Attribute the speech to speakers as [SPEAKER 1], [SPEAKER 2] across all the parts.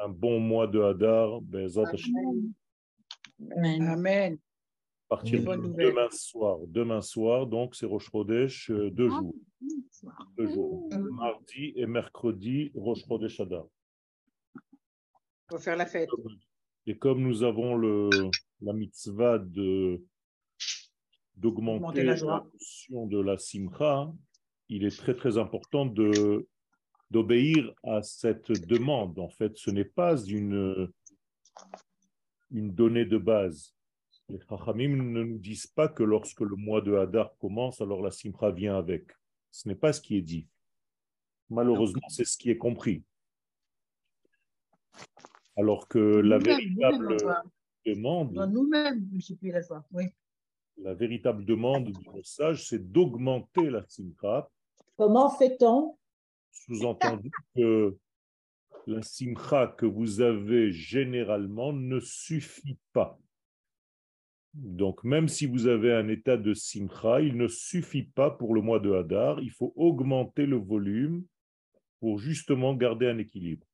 [SPEAKER 1] un bon mois de Hadar. Bezat.
[SPEAKER 2] Amen.
[SPEAKER 3] Amen.
[SPEAKER 1] À partir de demain soir. Demain soir, donc c'est Rosh Chodesh, euh, deux jours. Deux jours.
[SPEAKER 3] Mm.
[SPEAKER 1] Mardi et mercredi, Rosh Chodesh Hadar.
[SPEAKER 3] Pour faire la fête.
[SPEAKER 1] Et comme nous avons le, la mitzvah de
[SPEAKER 3] Augmenter
[SPEAKER 1] d'augmenter
[SPEAKER 3] la
[SPEAKER 1] la
[SPEAKER 3] joie.
[SPEAKER 1] notion de la simcha, il est très très important de d'obéir à cette demande. En fait, ce n'est pas une une donnée de base. Les Chachamim ne nous disent pas que lorsque le mois de Hadar commence, alors la simcha vient avec. Ce n'est pas ce qui est dit. Malheureusement, c'est ce qui est compris. Alors que la véritable demande,
[SPEAKER 2] dans Nous-mêmes, la joie. Oui.
[SPEAKER 1] la véritable demande du message, c'est d'augmenter la simcha,
[SPEAKER 2] Comment fait-on
[SPEAKER 1] sous-entendu que la simcha que vous avez généralement ne suffit pas. Donc, même si vous avez un état de simcha, il ne suffit pas pour le mois de Hadar, il faut augmenter le volume pour justement garder un équilibre.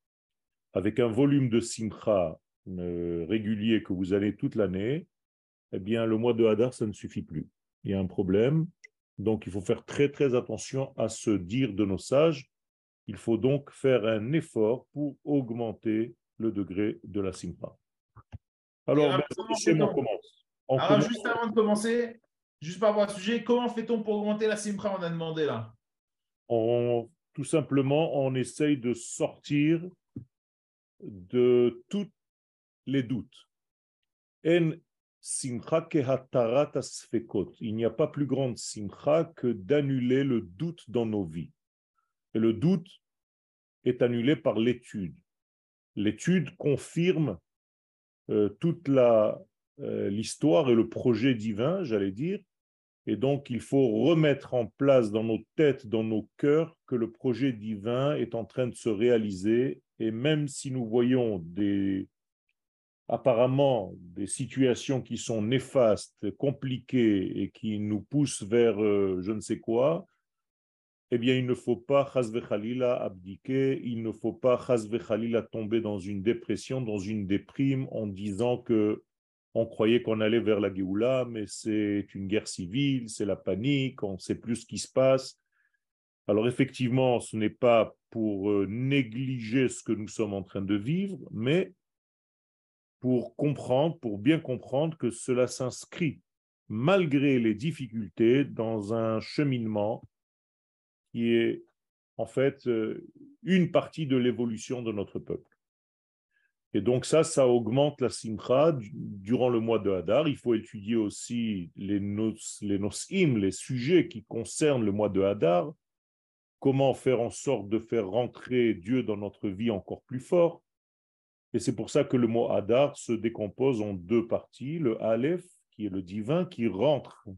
[SPEAKER 1] Avec un volume de simcha euh, régulier que vous avez toute l'année, eh bien, le mois de Hadar, ça ne suffit plus. Il y a un problème. Donc, il faut faire très, très attention à ce dire de nos sages. Il faut donc faire un effort pour augmenter le degré de la simcha. Alors, ben, on commence. On
[SPEAKER 4] Alors,
[SPEAKER 1] commence.
[SPEAKER 4] juste avant de commencer, juste par rapport au sujet, comment fait-on pour augmenter la simcha On a demandé là?
[SPEAKER 1] on- tout simplement, on essaye de sortir de tous les doutes. En simcha. Il n'y a pas plus grande simcha que d'annuler le doute dans nos vies. Et le doute est annulé par l'étude. L'étude confirme euh, toute euh, l'histoire et le projet divin, j'allais dire, et donc, il faut remettre en place dans nos têtes, dans nos cœurs, que le projet divin est en train de se réaliser. Et même si nous voyons des, apparemment des situations qui sont néfastes, compliquées et qui nous poussent vers euh, je ne sais quoi, eh bien, il ne faut pas, chas v'chalila, abdiquer, il ne faut pas, chas v'chalila, tomber dans une dépression, dans une déprime, en disant que on croyait qu'on allait vers la Géoula, mais c'est une guerre civile, c'est la panique, on ne sait plus ce qui se passe. Alors effectivement, ce n'est pas pour euh, négliger ce que nous sommes en train de vivre, mais pour comprendre, pour bien comprendre que cela s'inscrit, malgré les difficultés, dans un cheminement qui est en fait euh, une partie de l'évolution de notre peuple. Et donc ça, ça augmente la simcha du- durant le mois de Hadar. Il faut étudier aussi les, nos, les nosim, les sujets qui concernent le mois de Hadar. Comment faire en sorte de faire rentrer Dieu dans notre vie encore plus fort. Et c'est pour ça que le mot Hadar se décompose en deux parties. Le Aleph, qui est le divin, qui rentre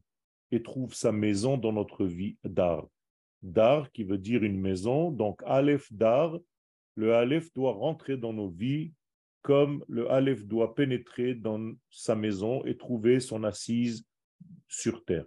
[SPEAKER 1] et trouve sa maison dans notre vie, Dar. Dar, qui veut dire une maison. Donc Aleph, Dar, le Aleph doit rentrer dans nos vies comme le Aleph doit pénétrer dans sa maison et trouver son assise sur terre.